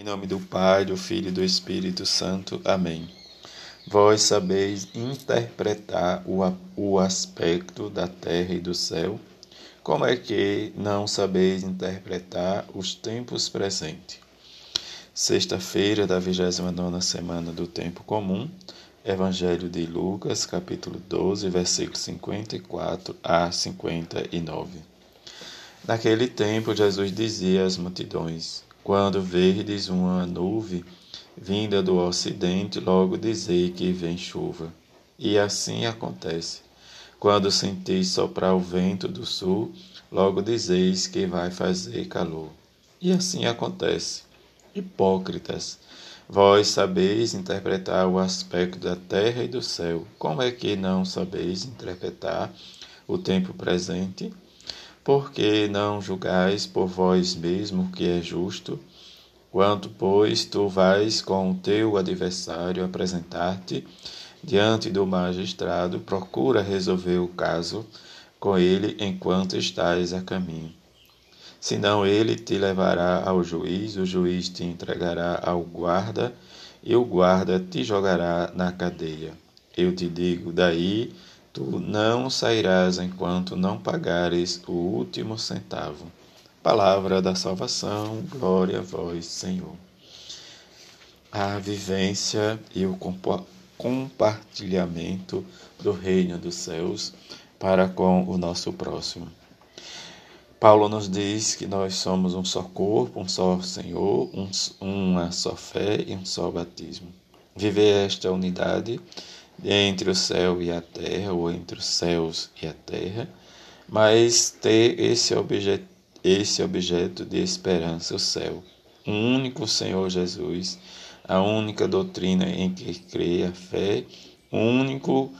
Em nome do Pai, do Filho e do Espírito Santo. Amém. Vós sabeis interpretar o, o aspecto da terra e do céu, como é que não sabeis interpretar os tempos presentes? Sexta-feira da 29 semana do Tempo Comum, Evangelho de Lucas, capítulo 12, versículos 54 a 59. Naquele tempo, Jesus dizia às multidões: quando verdes uma nuvem vinda do ocidente, logo dizei que vem chuva. E assim acontece. Quando sentis soprar o vento do sul, logo dizeis que vai fazer calor. E assim acontece. Hipócritas, vós sabeis interpretar o aspecto da terra e do céu. Como é que não sabeis interpretar o tempo presente? Porque não julgais por vós mesmo o que é justo? Quanto, pois, tu vais com o teu adversário apresentar-te diante do magistrado, procura resolver o caso com ele enquanto estás a caminho. Senão ele te levará ao juiz, o juiz te entregará ao guarda, e o guarda te jogará na cadeia. Eu te digo, daí Tu não sairás enquanto não pagares o último centavo. Palavra da salvação, glória a vós, Senhor. A vivência e o compartilhamento do reino dos céus para com o nosso próximo. Paulo nos diz que nós somos um só corpo, um só Senhor, um, uma só fé e um só batismo. Viver esta unidade entre o céu e a terra, ou entre os céus e a terra, mas ter esse objeto, esse objeto de esperança, o céu. O único Senhor Jesus, a única doutrina em que crê a fé, o único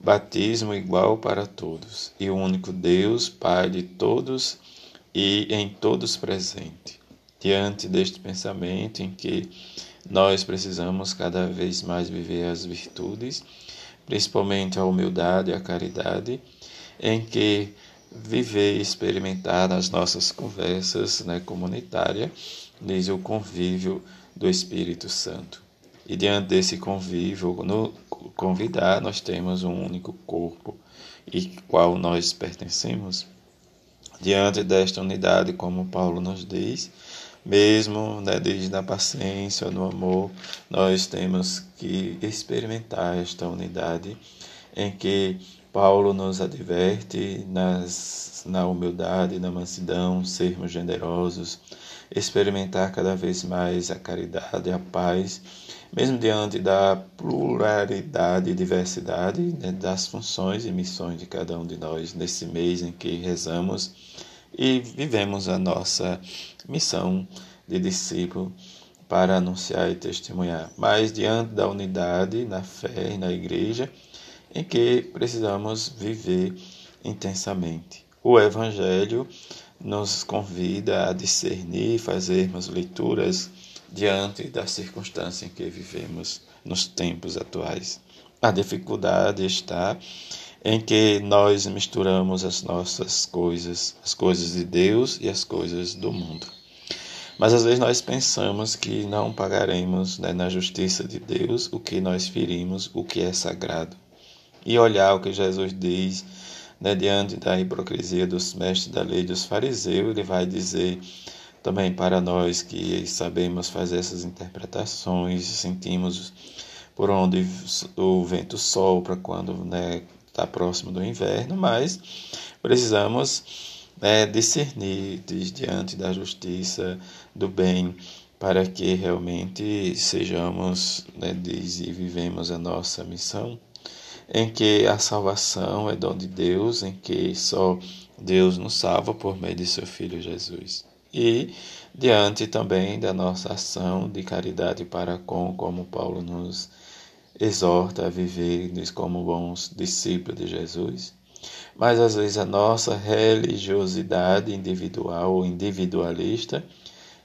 batismo igual para todos, e o único Deus, Pai de todos e em todos presente. Diante deste pensamento em que nós precisamos cada vez mais viver as virtudes, principalmente a humildade e a caridade, em que viver e experimentar nas nossas conversas né, comunitárias, diz o convívio do Espírito Santo. E diante desse convívio, no convidar, nós temos um único corpo e qual nós pertencemos. Diante desta unidade, como Paulo nos diz, mesmo né, desde a paciência, no amor, nós temos que experimentar esta unidade em que Paulo nos adverte nas, na humildade, na mansidão, sermos generosos, experimentar cada vez mais a caridade, a paz, mesmo diante da pluralidade e diversidade né, das funções e missões de cada um de nós nesse mês em que rezamos e vivemos a nossa missão de discípulo para anunciar e testemunhar, mas diante da unidade na fé e na igreja, em que precisamos viver intensamente. O Evangelho nos convida a discernir, fazermos leituras diante da circunstância em que vivemos nos tempos atuais. A dificuldade está em que nós misturamos as nossas coisas, as coisas de Deus e as coisas do mundo. Mas às vezes nós pensamos que não pagaremos né, na justiça de Deus o que nós ferimos, o que é sagrado. E olhar o que Jesus diz né, diante da hipocrisia dos mestres da lei dos fariseus, ele vai dizer também para nós que sabemos fazer essas interpretações, sentimos por onde o vento sopra quando né, está próximo do inverno, mas precisamos né, discernir diante da justiça, do bem, para que realmente sejamos, né, diz, e vivemos a nossa missão, em que a salvação é dom de Deus, em que só Deus nos salva por meio de seu Filho Jesus. E diante também da nossa ação de caridade para com, como Paulo nos exorta a viver como bons discípulos de Jesus. Mas às vezes a nossa religiosidade individual ou individualista,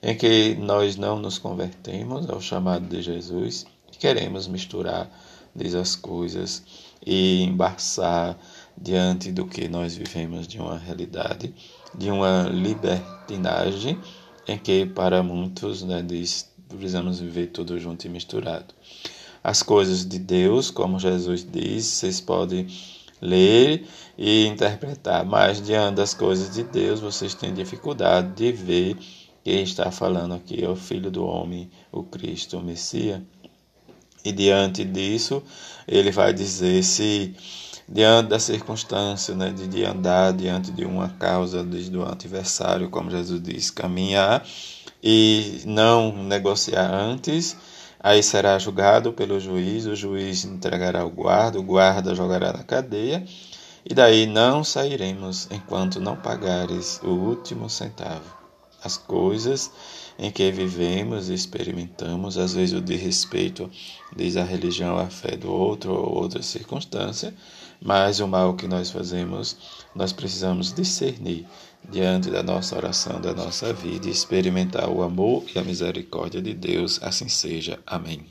em que nós não nos convertemos ao chamado de Jesus, queremos misturar diz as coisas e embaçar diante do que nós vivemos de uma realidade, de uma libertinagem em que para muitos né, diz, precisamos viver tudo junto e misturado. As coisas de Deus, como Jesus disse, vocês podem ler e interpretar, mas diante das coisas de Deus, vocês têm dificuldade de ver quem está falando aqui é o Filho do Homem, o Cristo, o Messias. E diante disso, ele vai dizer se diante da circunstância, né, de, de andar diante de uma causa desde o adversário, como Jesus diz, caminhar e não negociar antes, aí será julgado pelo juiz, o juiz entregará o guarda, o guarda jogará na cadeia, e daí não sairemos enquanto não pagares o último centavo. As coisas em que vivemos e experimentamos, às vezes o de respeito diz a religião, a fé do outro ou outra circunstância, mas o mal que nós fazemos, nós precisamos discernir diante da nossa oração, da nossa vida e experimentar o amor e a misericórdia de Deus. Assim seja. Amém.